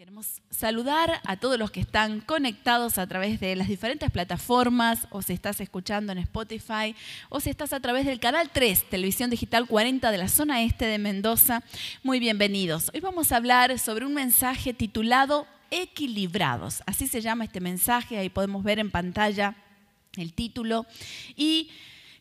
Queremos saludar a todos los que están conectados a través de las diferentes plataformas, o si estás escuchando en Spotify, o si estás a través del canal 3, Televisión Digital 40 de la zona este de Mendoza. Muy bienvenidos. Hoy vamos a hablar sobre un mensaje titulado Equilibrados. Así se llama este mensaje, ahí podemos ver en pantalla el título. Y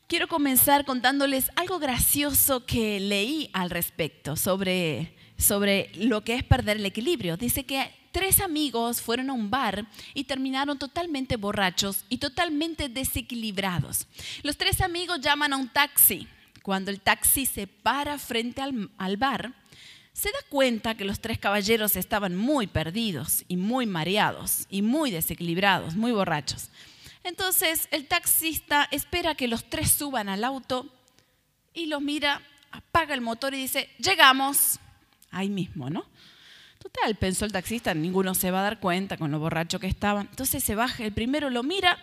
quiero comenzar contándoles algo gracioso que leí al respecto sobre sobre lo que es perder el equilibrio. Dice que tres amigos fueron a un bar y terminaron totalmente borrachos y totalmente desequilibrados. Los tres amigos llaman a un taxi. Cuando el taxi se para frente al, bar, se da cuenta que los tres caballeros estaban muy perdidos y muy mareados y muy desequilibrados, muy borrachos. Entonces el taxista espera que los tres suban al auto y los mira, apaga el motor y dice, llegamos ahí mismo, ¿no? Total, pensó el taxista, ninguno se va a dar cuenta con lo borracho que estaba. Entonces se baja, el primero lo mira,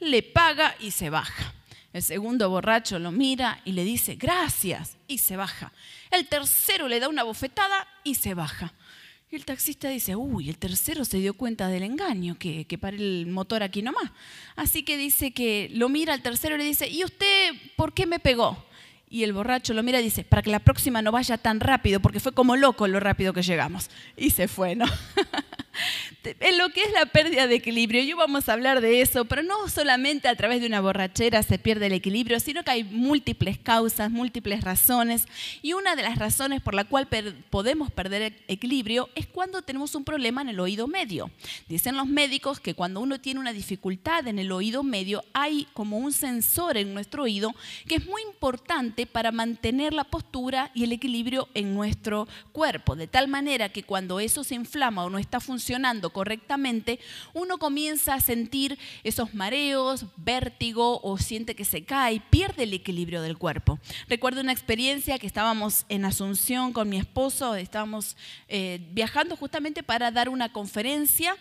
le paga y se baja. El segundo borracho lo mira y le dice, gracias, y se baja. El tercero le da una bofetada y se baja. Y el taxista dice, uy, el tercero se dio cuenta del engaño, que, que para el motor aquí nomás. Así que dice que lo mira al tercero y le dice, ¿y usted por qué me pegó? Y el borracho lo mira y dice, para que la próxima no vaya tan rápido, porque fue como loco lo rápido que llegamos. Y se fue, ¿no? en lo que es la pérdida de equilibrio, yo vamos a hablar de eso, pero no solamente a través de una borrachera se pierde el equilibrio, sino que hay múltiples causas, múltiples razones. Y una de las razones por la cual podemos perder equilibrio es cuando tenemos un problema en el oído medio. Dicen los médicos que cuando uno tiene una dificultad en el oído medio, hay como un sensor en nuestro oído que es muy importante para mantener la postura y el equilibrio en nuestro cuerpo, de tal manera que cuando eso se inflama o no está funcionando correctamente, uno comienza a sentir esos mareos, vértigo o siente que se cae, pierde el equilibrio del cuerpo. Recuerdo una experiencia que estábamos en Asunción con mi esposo, estábamos eh, viajando justamente para dar una conferencia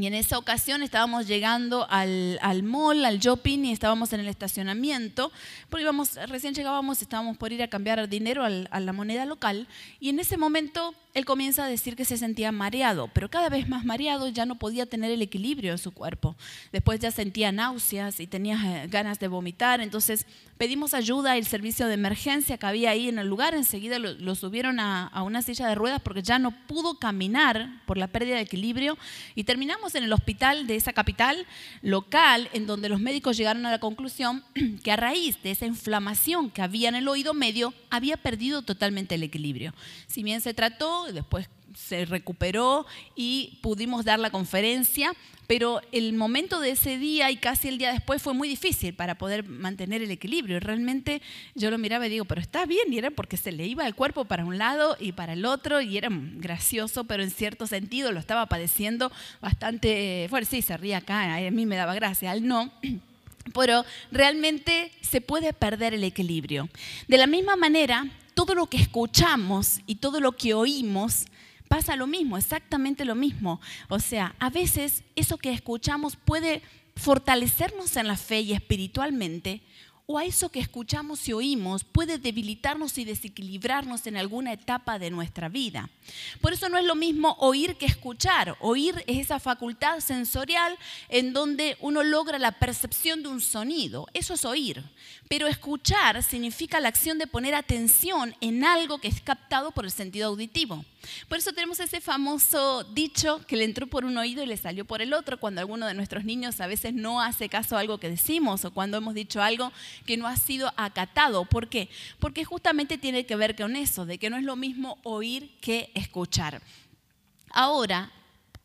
y en esa ocasión estábamos llegando al, al, mall, al shopping, y estábamos en el estacionamiento, porque íbamos, recién llegábamos, estábamos por ir a cambiar dinero a la moneda local, y en ese momento él comienza a decir que se sentía mareado, pero cada vez más mareado ya no podía tener el equilibrio en su cuerpo. Después ya sentía náuseas y tenía eh, ganas de vomitar, entonces pedimos ayuda el servicio de emergencia que había ahí en el lugar, enseguida lo, subieron a, a, una silla de ruedas porque ya no pudo caminar por la pérdida de equilibrio y terminamos en el hospital de esa capital local en donde los médicos llegaron a la conclusión que a raíz de esa inflamación que había en el oído medio había perdido totalmente el equilibrio. Si bien se trató después se recuperó y pudimos dar la conferencia, pero el momento de ese día y casi el día después fue muy difícil para poder mantener el equilibrio. Y realmente yo lo miraba y digo, pero está bien, y era porque se le iba el cuerpo para un lado y para el otro, y era gracioso, pero en cierto sentido lo estaba padeciendo bastante fuerte. Sí, se ría acá, a mí me daba gracia, al no pero realmente se puede perder el equilibrio. De la misma manera, todo lo que escuchamos y todo lo que oímos pasa lo mismo, exactamente lo mismo. O sea, a veces eso que escuchamos puede fortalecernos en la fe y espiritualmente, o a eso que escuchamos y oímos puede debilitarnos y desequilibrarnos en alguna etapa de nuestra vida. Por eso no es lo mismo oír que escuchar. Oír es esa facultad sensorial en donde uno logra la percepción de un sonido. Eso es oír. Pero escuchar significa la acción de poner atención en algo que es captado por el sentido auditivo. Por eso tenemos ese famoso dicho que le entró por un oído y le salió por el otro cuando alguno de nuestros niños a veces no hace caso a algo que decimos o cuando hemos dicho algo que no ha sido acatado. ¿Por qué? Porque justamente tiene que ver con eso, de que no es lo mismo oír que escuchar. Ahora,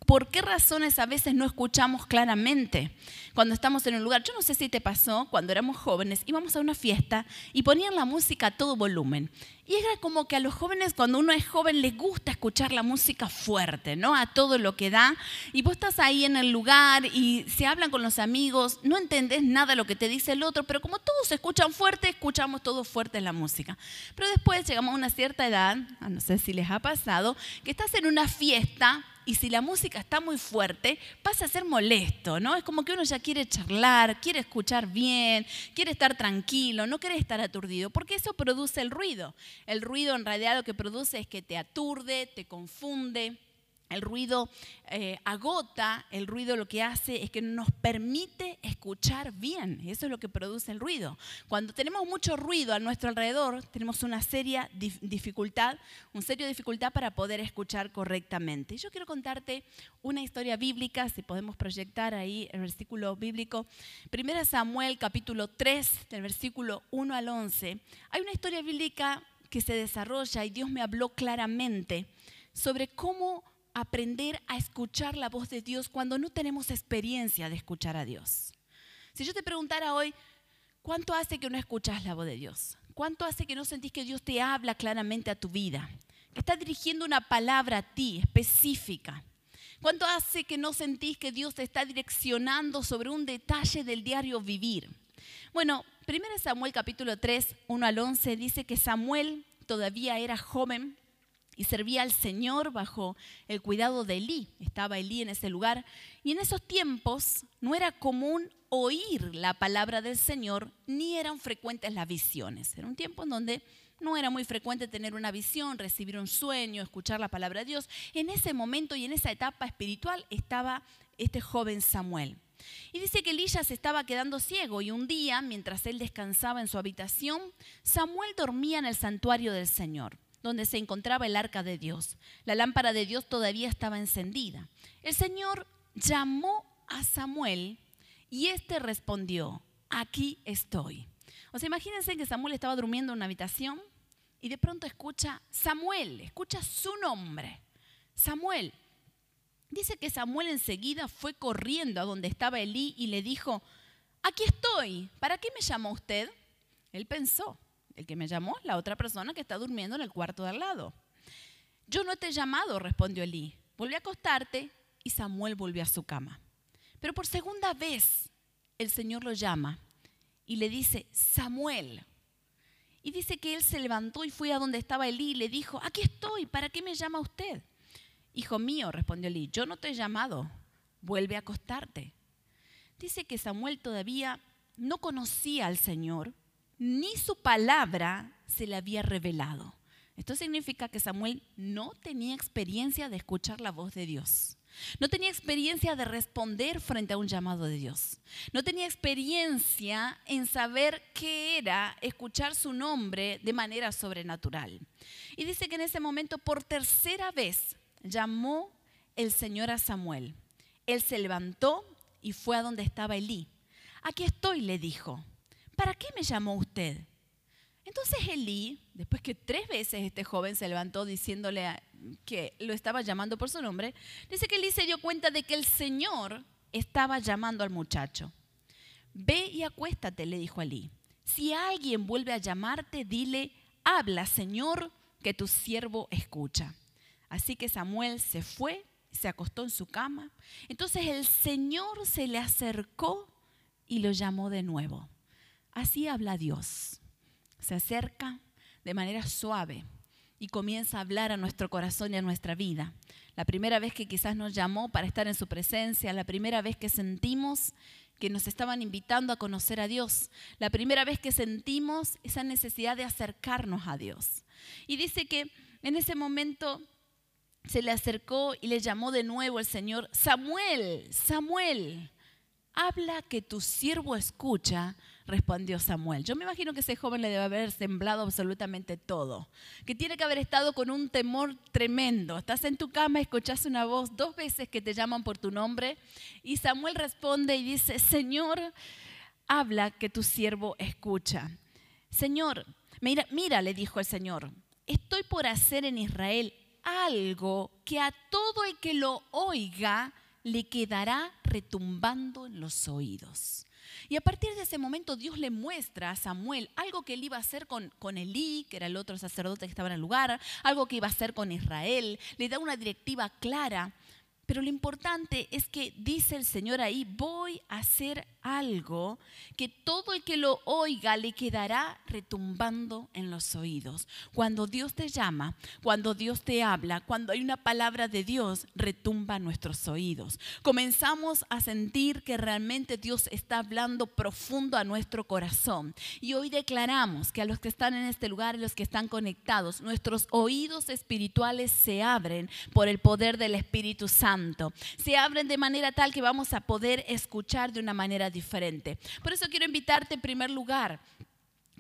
¿Por qué razones a veces no escuchamos claramente cuando estamos en un lugar? Yo no sé si te pasó cuando éramos jóvenes, íbamos a una fiesta y ponían la música a todo volumen. Y era como que a los jóvenes, cuando uno es joven, les gusta escuchar la música fuerte, ¿no? A todo lo que da. Y vos estás ahí en el lugar y se hablan con los amigos, no entendés nada lo que te dice el otro, pero como todos escuchan fuerte, escuchamos todos fuerte la música. Pero después llegamos a una cierta edad, no sé si les ha pasado, que estás en una fiesta y si la música está muy fuerte, pasa a ser molesto, ¿no? Es como que uno ya quiere charlar, quiere escuchar bien, quiere estar tranquilo, no quiere estar aturdido, porque eso produce el ruido. El ruido en realidad lo que produce es que te aturde, te confunde, el ruido eh, agota, el ruido lo que hace es que nos permite escuchar bien. Eso es lo que produce el ruido. Cuando tenemos mucho ruido a nuestro alrededor, tenemos una seria dificultad, un serio dificultad para poder escuchar correctamente. Yo quiero contarte una historia bíblica, si podemos proyectar ahí el versículo bíblico. Primera Samuel capítulo 3, del versículo 1 al 11. Hay una historia bíblica que se desarrolla y Dios me habló claramente sobre cómo aprender a escuchar la voz de Dios cuando no tenemos experiencia de escuchar a Dios. Si yo te preguntara hoy, ¿cuánto hace que no escuchas la voz de Dios? ¿Cuánto hace que no sentís que Dios te habla claramente a tu vida? Que está dirigiendo una palabra a ti específica. ¿Cuánto hace que no sentís que Dios te está direccionando sobre un detalle del diario vivir? Bueno, 1 Samuel capítulo 3, 1 al 11 dice que Samuel todavía era joven y servía al Señor bajo el cuidado de Elí. Estaba Elí en ese lugar. Y en esos tiempos no era común oír la palabra del Señor, ni eran frecuentes las visiones. Era un tiempo en donde no era muy frecuente tener una visión, recibir un sueño, escuchar la palabra de Dios. En ese momento y en esa etapa espiritual estaba este joven Samuel. Y dice que Elí ya se estaba quedando ciego y un día, mientras él descansaba en su habitación, Samuel dormía en el santuario del Señor donde se encontraba el arca de Dios. La lámpara de Dios todavía estaba encendida. El Señor llamó a Samuel y éste respondió, aquí estoy. O sea, imagínense que Samuel estaba durmiendo en una habitación y de pronto escucha Samuel, escucha su nombre, Samuel. Dice que Samuel enseguida fue corriendo a donde estaba Elí y le dijo, aquí estoy, ¿para qué me llamó usted? Él pensó, el que me llamó, la otra persona que está durmiendo en el cuarto de al lado. Yo no te he llamado, respondió Elí. Volví a acostarte y Samuel volvió a su cama. Pero por segunda vez el Señor lo llama y le dice, Samuel. Y dice que él se levantó y fue a donde estaba Elí y le dijo, aquí estoy, ¿para qué me llama usted? Hijo mío, respondió Elí, yo no te he llamado, vuelve a acostarte. Dice que Samuel todavía no conocía al Señor, ni su palabra se le había revelado. Esto significa que Samuel no tenía experiencia de escuchar la voz de Dios. No tenía experiencia de responder frente a un llamado de Dios. No tenía experiencia en saber qué era escuchar su nombre de manera sobrenatural. Y dice que en ese momento por tercera vez llamó el Señor a Samuel. Él se levantó y fue a donde estaba Elí. Aquí estoy, le dijo. ¿para qué me llamó usted? Entonces Elí, después que tres veces este joven se levantó diciéndole que lo estaba llamando por su nombre, dice que Elí se dio cuenta de que el Señor estaba llamando al muchacho. Ve y acuéstate, le dijo Elí. Si alguien vuelve a llamarte, dile, habla, Señor, que tu siervo escucha. Así que Samuel se fue, se acostó en su cama. Entonces el Señor se le acercó y lo llamó de nuevo. Así habla Dios. Se acerca de manera suave y comienza a hablar a nuestro corazón y a nuestra vida. La primera vez que quizás nos llamó para estar en su presencia, la primera vez que sentimos que nos estaban invitando a conocer a Dios, la primera vez que sentimos esa necesidad de acercarnos a Dios. Y dice que en ese momento se le acercó y le llamó de nuevo el Señor, Samuel, Samuel, habla que tu siervo escucha respondió Samuel. Yo me imagino que ese joven le debe haber semblado absolutamente todo, que tiene que haber estado con un temor tremendo. Estás en tu cama, escuchas una voz dos veces que te llaman por tu nombre y Samuel responde y dice, Señor, habla que tu siervo escucha. Señor, mira, mira, le dijo el Señor, estoy por hacer en Israel algo que a todo el que lo oiga le quedará retumbando en los oídos. Y a partir de ese momento Dios le muestra a Samuel algo que él iba a hacer con, con Elí, que era el otro sacerdote que estaba en el lugar, algo que iba a hacer con Israel, le da una directiva clara. Pero lo importante es que dice el Señor ahí, voy a hacer algo que todo el que lo oiga le quedará retumbando en los oídos. Cuando Dios te llama, cuando Dios te habla, cuando hay una palabra de Dios, retumba nuestros oídos. Comenzamos a sentir que realmente Dios está hablando profundo a nuestro corazón. Y hoy declaramos que a los que están en este lugar y los que están conectados, nuestros oídos espirituales se abren por el poder del Espíritu Santo. Se abren de manera tal que vamos a poder escuchar de una manera diferente. Por eso quiero invitarte en primer lugar.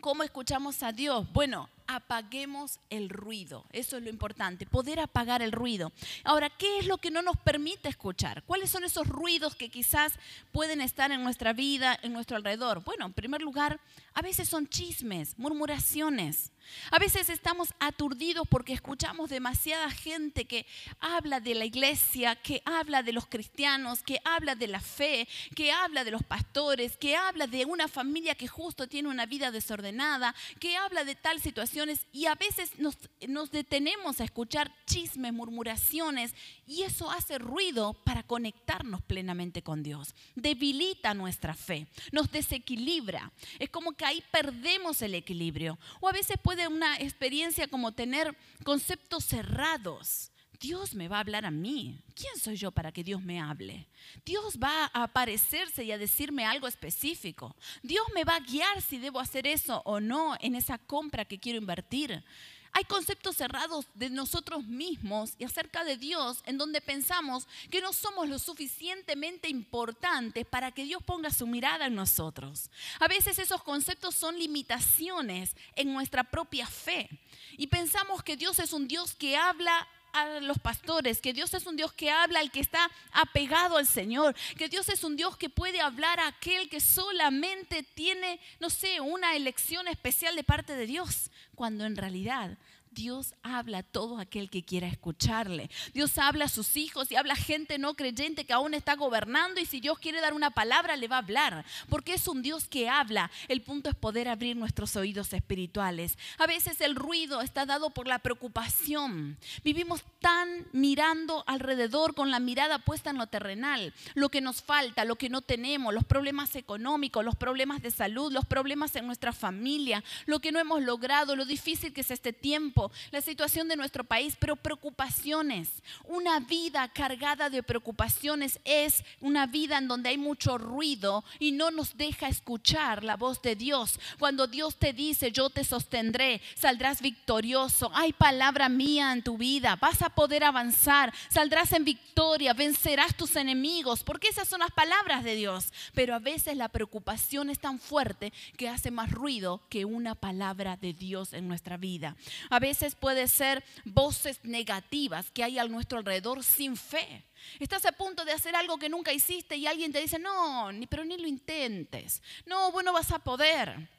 ¿Cómo escuchamos a Dios? Bueno, apaguemos el ruido. Eso es lo importante, poder apagar el ruido. Ahora, ¿qué es lo que no nos permite escuchar? ¿Cuáles son esos ruidos que quizás pueden estar en nuestra vida, en nuestro alrededor? Bueno, en primer lugar, a veces son chismes, murmuraciones. A veces estamos aturdidos porque escuchamos demasiada gente que habla de la iglesia, que habla de los cristianos, que habla de la fe, que habla de los pastores, que habla de una familia que justo tiene una vida desordenada, que habla de tal situación y a veces nos, nos detenemos a escuchar chismes, murmuraciones y eso hace ruido para conectarnos plenamente con Dios. Debilita nuestra fe, nos desequilibra. Es como que ahí perdemos el equilibrio. O a veces puede una experiencia como tener conceptos cerrados. Dios me va a hablar a mí. ¿Quién soy yo para que Dios me hable? Dios va a aparecerse y a decirme algo específico. Dios me va a guiar si debo hacer eso o no en esa compra que quiero invertir. Hay conceptos cerrados de nosotros mismos y acerca de Dios en donde pensamos que no somos lo suficientemente importantes para que Dios ponga su mirada en nosotros. A veces esos conceptos son limitaciones en nuestra propia fe y pensamos que Dios es un Dios que habla a los pastores, que Dios es un Dios que habla al que está apegado al Señor, que Dios es un Dios que puede hablar a aquel que solamente tiene, no sé, una elección especial de parte de Dios, cuando en realidad Dios habla a todo aquel que quiera escucharle. Dios habla a sus hijos y habla a gente no creyente que aún está gobernando y si Dios quiere dar una palabra le va a hablar, porque es un Dios que habla. El punto es poder abrir nuestros oídos espirituales. A veces el ruido está dado por la preocupación. Vivimos tan mirando alrededor con la mirada puesta en lo terrenal, lo que nos falta, lo que no tenemos, los problemas económicos, los problemas de salud, los problemas en nuestra familia, lo que no hemos logrado, lo difícil que es este tiempo la situación de nuestro país, pero preocupaciones. Una vida cargada de preocupaciones es una vida en donde hay mucho ruido y no nos deja escuchar la voz de Dios. Cuando Dios te dice, yo te sostendré, saldrás victorioso, hay palabra mía en tu vida, vas a poder avanzar, saldrás en victoria, vencerás tus enemigos, porque esas son las palabras de Dios. Pero a veces la preocupación es tan fuerte que hace más ruido que una palabra de Dios en nuestra vida. A veces veces puede ser voces negativas que hay a nuestro alrededor sin fe. Estás a punto de hacer algo que nunca hiciste y alguien te dice, no, ni, pero ni lo intentes. No, bueno, vas a poder.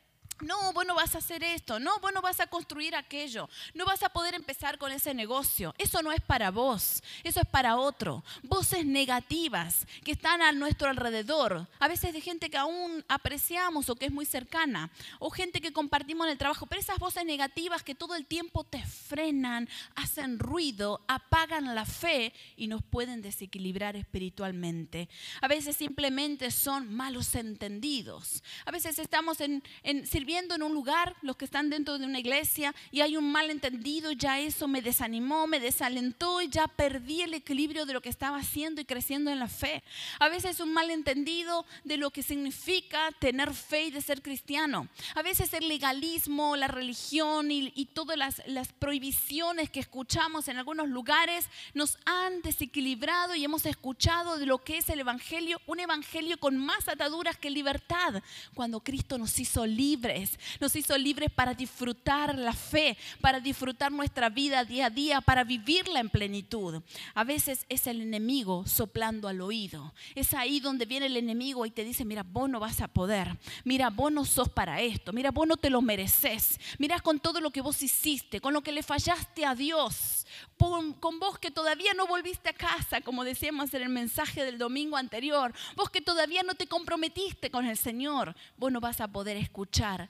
No, bueno, vas a hacer esto. No, bueno, vas a construir aquello. No vas a poder empezar con ese negocio. Eso no es para vos, eso es para otro. Voces negativas que están a nuestro alrededor. A veces de gente que aún apreciamos o que es muy cercana. O gente que compartimos en el trabajo. Pero esas voces negativas que todo el tiempo te frenan, hacen ruido, apagan la fe y nos pueden desequilibrar espiritualmente. A veces simplemente son malos entendidos. A veces estamos en, en viendo en un lugar, los que están dentro de una iglesia, y hay un malentendido, ya eso me desanimó, me desalentó y ya perdí el equilibrio de lo que estaba haciendo y creciendo en la fe. A veces un malentendido de lo que significa tener fe y de ser cristiano. A veces el legalismo, la religión y, y todas las, las prohibiciones que escuchamos en algunos lugares nos han desequilibrado y hemos escuchado de lo que es el Evangelio, un Evangelio con más ataduras que libertad, cuando Cristo nos hizo libres nos hizo libres para disfrutar la fe, para disfrutar nuestra vida día a día, para vivirla en plenitud. A veces es el enemigo soplando al oído. Es ahí donde viene el enemigo y te dice, mira, vos no vas a poder. Mira, vos no sos para esto. Mira, vos no te lo mereces. Mira con todo lo que vos hiciste, con lo que le fallaste a Dios, con vos que todavía no volviste a casa, como decíamos en el mensaje del domingo anterior, vos que todavía no te comprometiste con el Señor, vos no vas a poder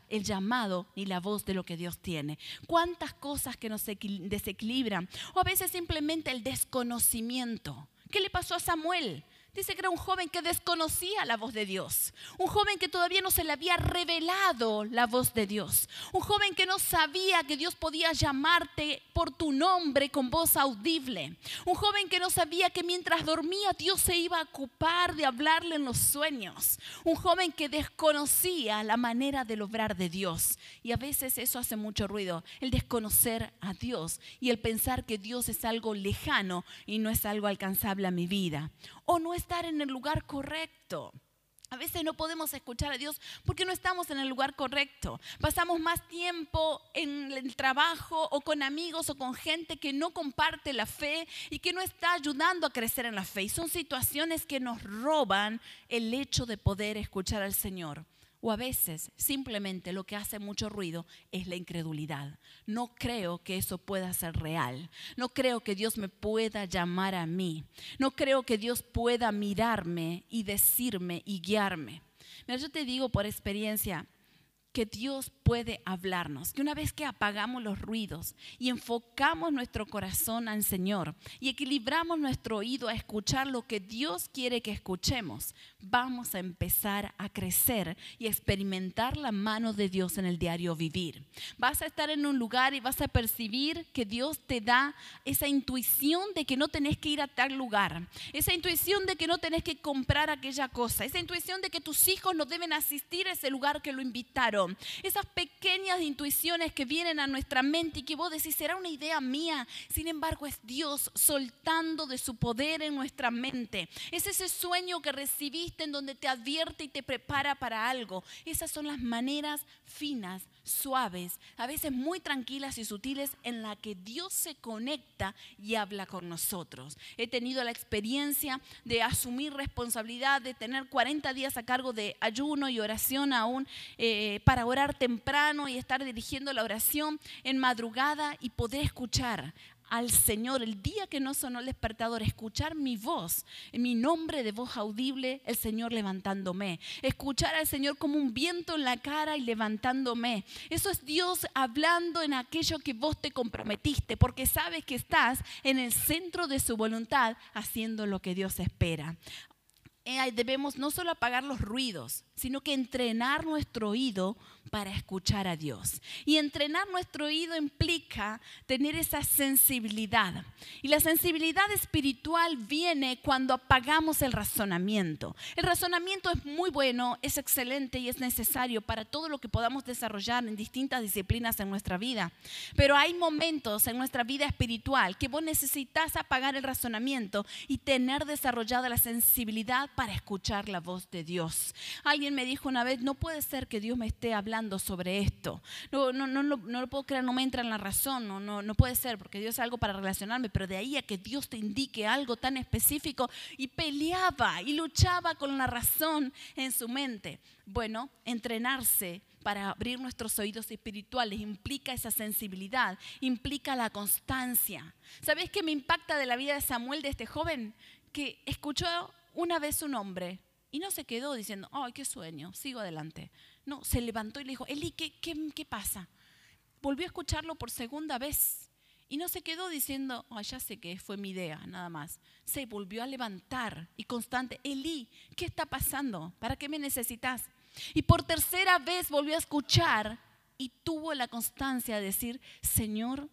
el llamado ni la voz de lo que Dios tiene. Cuántas cosas que nos desequilibran o a veces simplemente el desconocimiento. ¿Qué le pasó a Samuel? Dice que era un joven que desconocía la voz de Dios, un joven que todavía no se le había revelado la voz de Dios, un joven que no sabía que Dios podía llamarte por tu nombre con voz audible, un joven que no sabía que mientras dormía Dios se iba a ocupar de hablarle en los sueños, un joven que desconocía la manera de lograr de Dios. Y a veces eso hace mucho ruido, el desconocer a Dios y el pensar que Dios es algo lejano y no es algo alcanzable a mi vida o no estar en el lugar correcto. A veces no podemos escuchar a Dios porque no estamos en el lugar correcto. Pasamos más tiempo en el trabajo o con amigos o con gente que no comparte la fe y que no está ayudando a crecer en la fe. Y son situaciones que nos roban el hecho de poder escuchar al Señor. O a veces simplemente lo que hace mucho ruido es la incredulidad. No creo que eso pueda ser real. No creo que Dios me pueda llamar a mí. No creo que Dios pueda mirarme y decirme y guiarme. Mira, yo te digo por experiencia, que Dios puede hablarnos, que una vez que apagamos los ruidos y enfocamos nuestro corazón al Señor y equilibramos nuestro oído a escuchar lo que Dios quiere que escuchemos, vamos a empezar a crecer y experimentar la mano de Dios en el diario vivir. Vas a estar en un lugar y vas a percibir que Dios te da esa intuición de que no tenés que ir a tal lugar, esa intuición de que no tenés que comprar aquella cosa, esa intuición de que tus hijos no deben asistir a ese lugar que lo invitaron esas pequeñas intuiciones que vienen a nuestra mente y que vos decís, será una idea mía. Sin embargo, es Dios soltando de su poder en nuestra mente. Es ese sueño que recibiste en donde te advierte y te prepara para algo. Esas son las maneras finas, suaves, a veces muy tranquilas y sutiles en la que Dios se conecta y habla con nosotros. He tenido la experiencia de asumir responsabilidad, de tener 40 días a cargo de ayuno y oración aún eh, para orar temprano y estar dirigiendo la oración en madrugada y poder escuchar al Señor el día que no sonó el despertador, escuchar mi voz, mi nombre de voz audible, el Señor levantándome, escuchar al Señor como un viento en la cara y levantándome. Eso es Dios hablando en aquello que vos te comprometiste, porque sabes que estás en el centro de su voluntad haciendo lo que Dios espera. Eh, debemos no solo apagar los ruidos, sino que entrenar nuestro oído para escuchar a Dios. Y entrenar nuestro oído implica tener esa sensibilidad. Y la sensibilidad espiritual viene cuando apagamos el razonamiento. El razonamiento es muy bueno, es excelente y es necesario para todo lo que podamos desarrollar en distintas disciplinas en nuestra vida. Pero hay momentos en nuestra vida espiritual que vos necesitas apagar el razonamiento y tener desarrollada la sensibilidad para escuchar la voz de Dios. Alguien me dijo una vez, no puede ser que Dios me esté hablando sobre esto. No, no, no, no, no lo puedo creer, no me entra en la razón, no, no, no puede ser, porque Dios es algo para relacionarme, pero de ahí a que Dios te indique algo tan específico y peleaba y luchaba con la razón en su mente. Bueno, entrenarse para abrir nuestros oídos espirituales implica esa sensibilidad, implica la constancia. ¿Sabes qué me impacta de la vida de Samuel, de este joven? Que escuchó una vez su nombre, y no se quedó diciendo, ay, qué sueño, sigo adelante. No, se levantó y le dijo, Eli, ¿qué, qué, pasa? Volvió a escucharlo por segunda vez. Y no se quedó diciendo, ay, ya sé que fue mi idea, nada más. Se volvió a levantar y constante, Eli, ¿qué está pasando? ¿Para qué me necesitas? Y por tercera vez volvió a escuchar y tuvo la constancia de decir, Señor,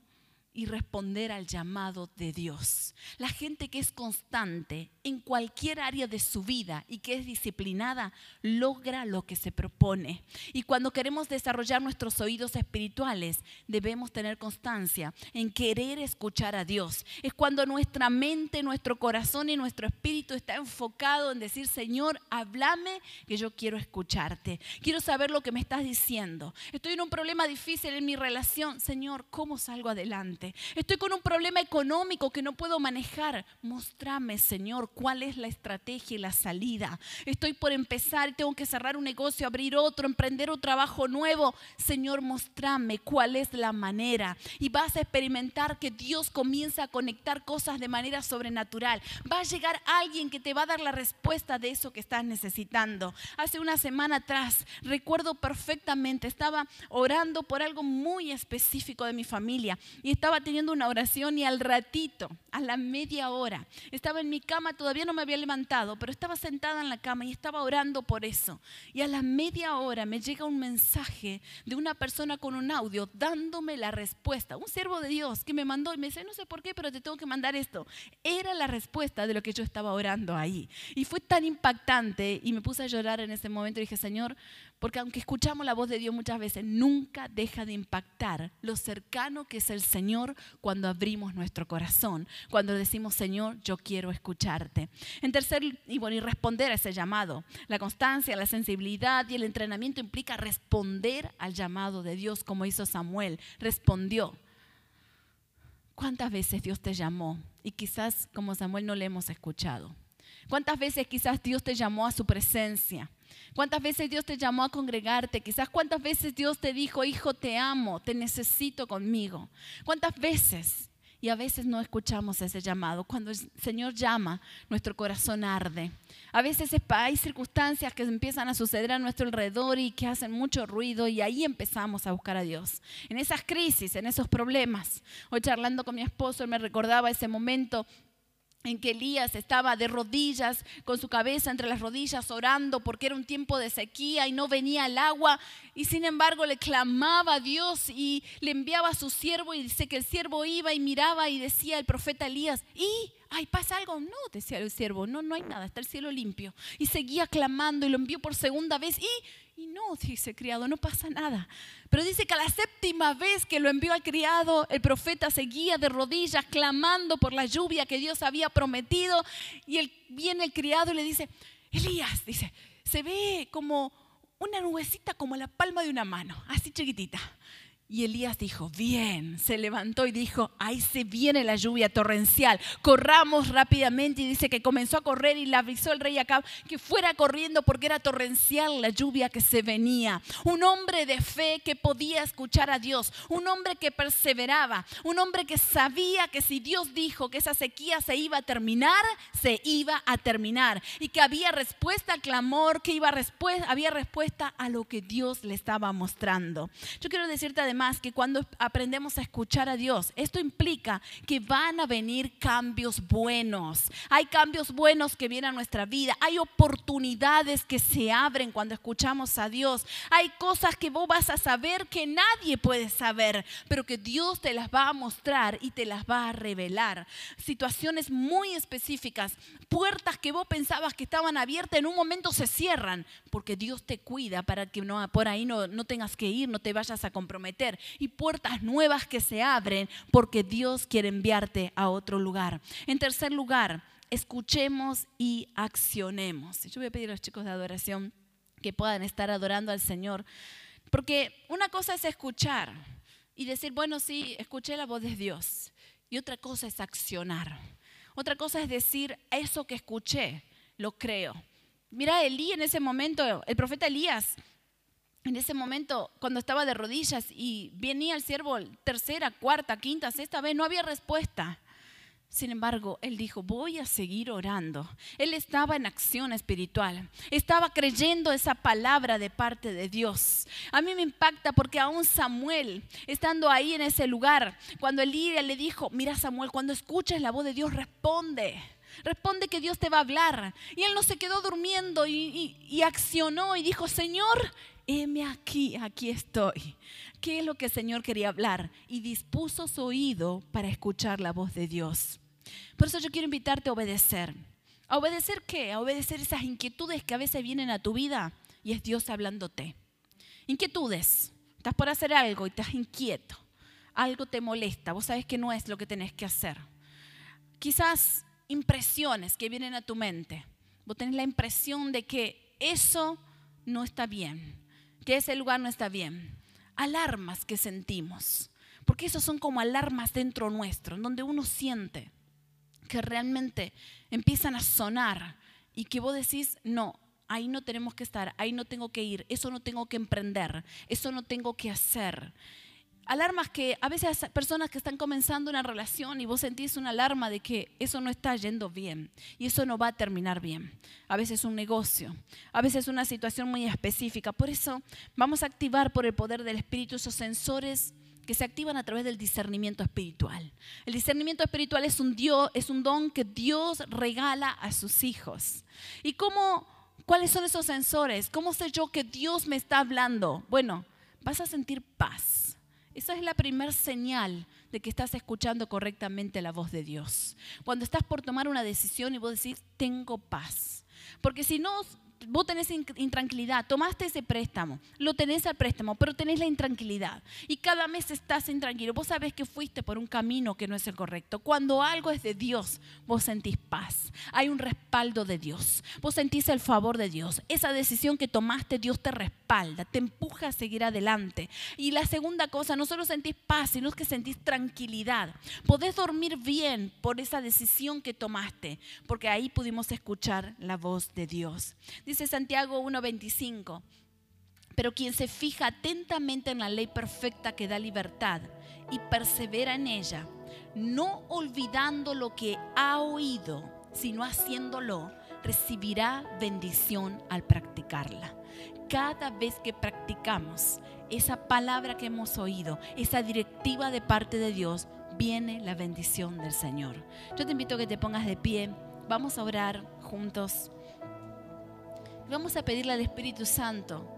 y responder al llamado de Dios. La gente que es constante en cualquier área de su vida y que es disciplinada, logra lo que se propone. Y cuando queremos desarrollar nuestros oídos espirituales, debemos tener constancia en querer escuchar a Dios. Es cuando nuestra mente, nuestro corazón y nuestro espíritu está enfocado en decir, Señor, háblame que yo quiero escucharte. Quiero saber lo que me estás diciendo. Estoy en un problema difícil en mi relación. Señor, ¿cómo salgo adelante? Estoy con un problema económico que no puedo manejar. Mostrame, Señor, cuál es la estrategia y la salida. Estoy por empezar tengo que cerrar un negocio, abrir otro, emprender un trabajo nuevo. Señor, mostrame cuál es la manera. Y vas a experimentar que Dios comienza a conectar cosas de manera sobrenatural. Va a llegar alguien que te va a dar la respuesta de eso que estás necesitando. Hace una semana atrás, recuerdo perfectamente, estaba orando por algo muy específico de mi familia y estaba estaba teniendo una oración y al ratito, a la media hora, estaba en mi cama, todavía no me había levantado, pero estaba sentada en la cama y estaba orando por eso. Y a la media hora me llega un mensaje de una persona con un audio dándome la respuesta, un siervo de Dios que me mandó y me dice, no sé por qué, pero te tengo que mandar esto. Era la respuesta de lo que yo estaba orando ahí. Y fue tan impactante y me puse a llorar en ese momento y dije, Señor, porque aunque escuchamos la voz de Dios muchas veces, nunca deja de impactar lo cercano que es el Señor cuando abrimos nuestro corazón, cuando decimos, Señor, yo quiero escucharte. En tercer, y bueno, y responder a ese llamado. La constancia, la sensibilidad y el entrenamiento implica responder al llamado de Dios como hizo Samuel. Respondió. ¿Cuántas veces Dios te llamó? Y quizás como Samuel no le hemos escuchado. ¿Cuántas veces quizás Dios te llamó a su presencia? ¿Cuántas veces Dios te llamó a congregarte? Quizás cuántas veces Dios te dijo, hijo, te amo, te necesito conmigo. ¿Cuántas veces? Y a veces no escuchamos ese llamado. Cuando el Señor llama, nuestro corazón arde. A veces hay circunstancias que empiezan a suceder a nuestro alrededor y que hacen mucho ruido y ahí empezamos a buscar a Dios. En esas crisis, en esos problemas. Hoy charlando con mi esposo, él me recordaba ese momento en que Elías estaba de rodillas, con su cabeza entre las rodillas, orando porque era un tiempo de sequía y no venía el agua, y sin embargo le clamaba a Dios y le enviaba a su siervo y dice que el siervo iba y miraba y decía el profeta Elías, ¿y? ay, pasa algo. No, decía el siervo, no, no hay nada, está el cielo limpio. Y seguía clamando y lo envió por segunda vez y y no, dice el criado, no pasa nada. Pero dice que a la séptima vez que lo envió al criado, el profeta seguía de rodillas clamando por la lluvia que Dios había prometido. Y viene el criado y le dice, Elías, dice, se ve como una nubecita como la palma de una mano, así chiquitita. Y Elías dijo, bien, se levantó y dijo, ahí se viene la lluvia torrencial, corramos rápidamente y dice que comenzó a correr y le avisó el rey Acab que fuera corriendo porque era torrencial la lluvia que se venía. Un hombre de fe que podía escuchar a Dios, un hombre que perseveraba, un hombre que sabía que si Dios dijo que esa sequía se iba a terminar, se iba a terminar y que había respuesta al clamor, que iba había respuesta a lo que Dios le estaba mostrando. Yo quiero decirte además, que cuando aprendemos a escuchar a Dios, esto implica que van a venir cambios buenos. Hay cambios buenos que vienen a nuestra vida. Hay oportunidades que se abren cuando escuchamos a Dios. Hay cosas que vos vas a saber que nadie puede saber, pero que Dios te las va a mostrar y te las va a revelar. Situaciones muy específicas, puertas que vos pensabas que estaban abiertas, en un momento se cierran, porque Dios te cuida para que no, por ahí no, no tengas que ir, no te vayas a comprometer y puertas nuevas que se abren porque Dios quiere enviarte a otro lugar. En tercer lugar, escuchemos y accionemos. Yo voy a pedir a los chicos de adoración que puedan estar adorando al Señor, porque una cosa es escuchar y decir, bueno, sí, escuché la voz de Dios, y otra cosa es accionar. Otra cosa es decir, eso que escuché, lo creo. Mira, Elí en ese momento, el profeta Elías, en ese momento, cuando estaba de rodillas y venía el siervo tercera, cuarta, quinta, sexta vez, no había respuesta. Sin embargo, él dijo, voy a seguir orando. Él estaba en acción espiritual. Estaba creyendo esa palabra de parte de Dios. A mí me impacta porque aún Samuel, estando ahí en ese lugar, cuando Elías le dijo, mira Samuel, cuando escuches la voz de Dios, responde. Responde que Dios te va a hablar. Y él no se quedó durmiendo y, y accionó y dijo, Señor, heme aquí, aquí estoy. ¿Qué es lo que el Señor quería hablar? Y dispuso su oído para escuchar la voz de Dios. Por eso yo quiero invitarte a obedecer. ¿A obedecer qué? A obedecer esas inquietudes que a veces vienen a tu vida y es Dios hablándote. Inquietudes. Estás por hacer algo y estás inquieto. Algo te molesta. Vos sabes que no es lo que tenés que hacer. Quizás impresiones que vienen a tu mente. Vos tenés la impresión de que eso no está bien que ese lugar no está bien. Alarmas que sentimos, porque esos son como alarmas dentro nuestro, en donde uno siente que realmente empiezan a sonar y que vos decís, no, ahí no tenemos que estar, ahí no tengo que ir, eso no tengo que emprender, eso no tengo que hacer. Alarmas que a veces personas que están comenzando una relación y vos sentís una alarma de que eso no está yendo bien y eso no va a terminar bien. A veces un negocio, a veces una situación muy específica. Por eso vamos a activar por el poder del Espíritu esos sensores que se activan a través del discernimiento espiritual. El discernimiento espiritual es un, Dios, es un don que Dios regala a sus hijos. ¿Y cómo, cuáles son esos sensores? ¿Cómo sé yo que Dios me está hablando? Bueno, vas a sentir paz. Esa es la primera señal de que estás escuchando correctamente la voz de Dios. Cuando estás por tomar una decisión y vos decís, tengo paz. Porque si no, vos tenés intranquilidad, tomaste ese préstamo, lo tenés al préstamo, pero tenés la intranquilidad y cada mes estás intranquilo. Vos sabés que fuiste por un camino que no es el correcto. Cuando algo es de Dios, vos sentís paz. Hay un respaldo de Dios. Vos sentís el favor de Dios. Esa decisión que tomaste, Dios te respalda, te empuja a seguir adelante. Y la segunda cosa, no solo sentís paz, sino que sentís tranquilidad. Podés dormir bien por esa decisión que tomaste, porque ahí pudimos escuchar la voz de Dios. Santiago 1.25, pero quien se fija atentamente en la ley perfecta que da libertad y persevera en ella, no olvidando lo que ha oído, sino haciéndolo, recibirá bendición al practicarla. Cada vez que practicamos esa palabra que hemos oído, esa directiva de parte de Dios, viene la bendición del Señor. Yo te invito a que te pongas de pie, vamos a orar juntos. Vamos a pedirle al Espíritu Santo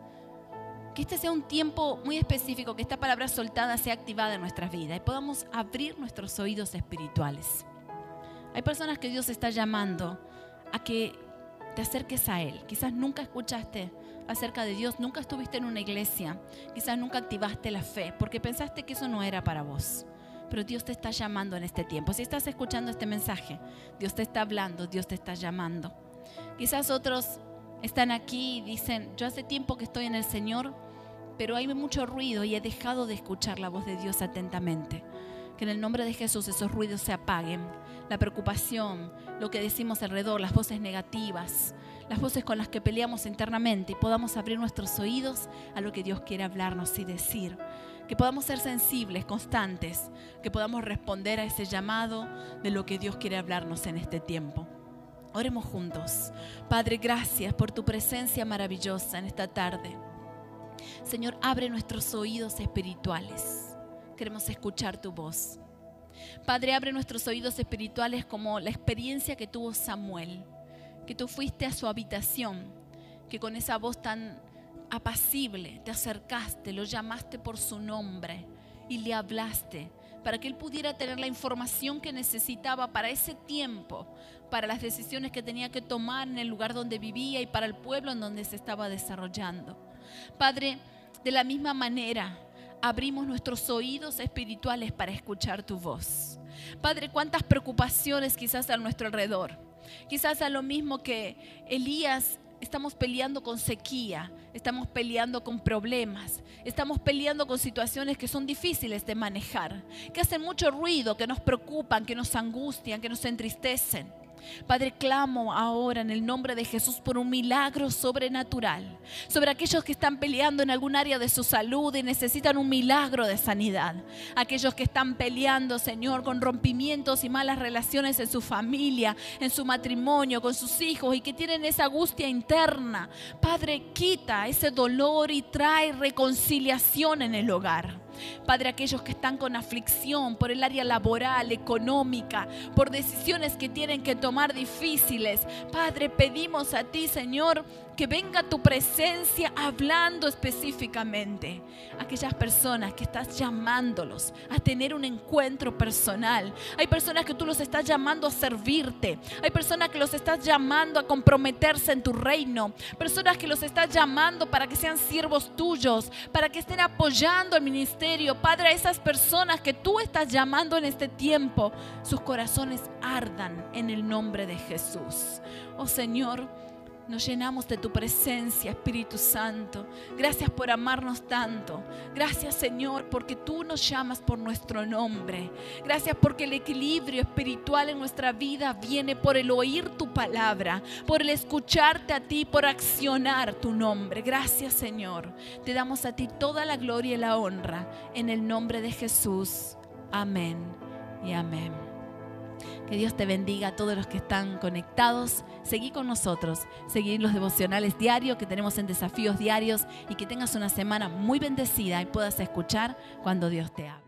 que este sea un tiempo muy específico, que esta palabra soltada sea activada en nuestras vidas y podamos abrir nuestros oídos espirituales. Hay personas que Dios está llamando a que te acerques a Él. Quizás nunca escuchaste acerca de Dios, nunca estuviste en una iglesia, quizás nunca activaste la fe porque pensaste que eso no era para vos. Pero Dios te está llamando en este tiempo. Si estás escuchando este mensaje, Dios te está hablando, Dios te está llamando. Quizás otros están aquí y dicen, yo hace tiempo que estoy en el Señor, pero hay mucho ruido y he dejado de escuchar la voz de Dios atentamente. Que en el nombre de Jesús esos ruidos se apaguen. La preocupación, lo que decimos alrededor, las voces negativas, las voces con las que peleamos internamente y podamos abrir nuestros oídos a lo que Dios quiere hablarnos y decir. Que podamos ser sensibles, constantes, que podamos responder a ese llamado de lo que Dios quiere hablarnos en este tiempo. Oremos juntos. Padre, gracias por tu presencia maravillosa en esta tarde. Señor, abre nuestros oídos espirituales. Queremos escuchar tu voz. Padre, abre nuestros oídos espirituales como la experiencia que tuvo Samuel, que tú fuiste a su habitación, que con esa voz tan apacible te acercaste, lo llamaste por su nombre y le hablaste para que él pudiera tener la información que necesitaba para ese tiempo, para las decisiones que tenía que tomar en el lugar donde vivía y para el pueblo en donde se estaba desarrollando. Padre, de la misma manera, abrimos nuestros oídos espirituales para escuchar tu voz. Padre, cuántas preocupaciones quizás a nuestro alrededor. Quizás a lo mismo que Elías estamos peleando con sequía, estamos peleando con problemas, estamos peleando con situaciones que son difíciles de manejar, que hacen mucho ruido, que nos preocupan, que nos angustian, que nos entristecen. Padre, clamo ahora en el nombre de Jesús por un milagro sobrenatural sobre aquellos que están peleando en algún área de su salud y necesitan un milagro de sanidad. Aquellos que están peleando, Señor, con rompimientos y malas relaciones en su familia, en su matrimonio, con sus hijos y que tienen esa angustia interna. Padre, quita ese dolor y trae reconciliación en el hogar. Padre, aquellos que están con aflicción por el área laboral, económica, por decisiones que tienen que tomar difíciles. Padre, pedimos a ti, Señor, que venga tu presencia hablando específicamente. Aquellas personas que estás llamándolos a tener un encuentro personal. Hay personas que tú los estás llamando a servirte. Hay personas que los estás llamando a comprometerse en tu reino. Personas que los estás llamando para que sean siervos tuyos, para que estén apoyando el ministerio. Padre, a esas personas que tú estás llamando en este tiempo, sus corazones ardan en el nombre de Jesús. Oh Señor, nos llenamos de tu presencia, Espíritu Santo. Gracias por amarnos tanto. Gracias, Señor, porque tú nos llamas por nuestro nombre. Gracias porque el equilibrio espiritual en nuestra vida viene por el oír tu palabra, por el escucharte a ti, por accionar tu nombre. Gracias, Señor. Te damos a ti toda la gloria y la honra en el nombre de Jesús. Amén y amén. Que Dios te bendiga a todos los que están conectados. Seguí con nosotros, seguir los devocionales diarios que tenemos en desafíos diarios y que tengas una semana muy bendecida y puedas escuchar cuando Dios te habla.